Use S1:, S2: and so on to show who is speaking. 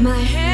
S1: my head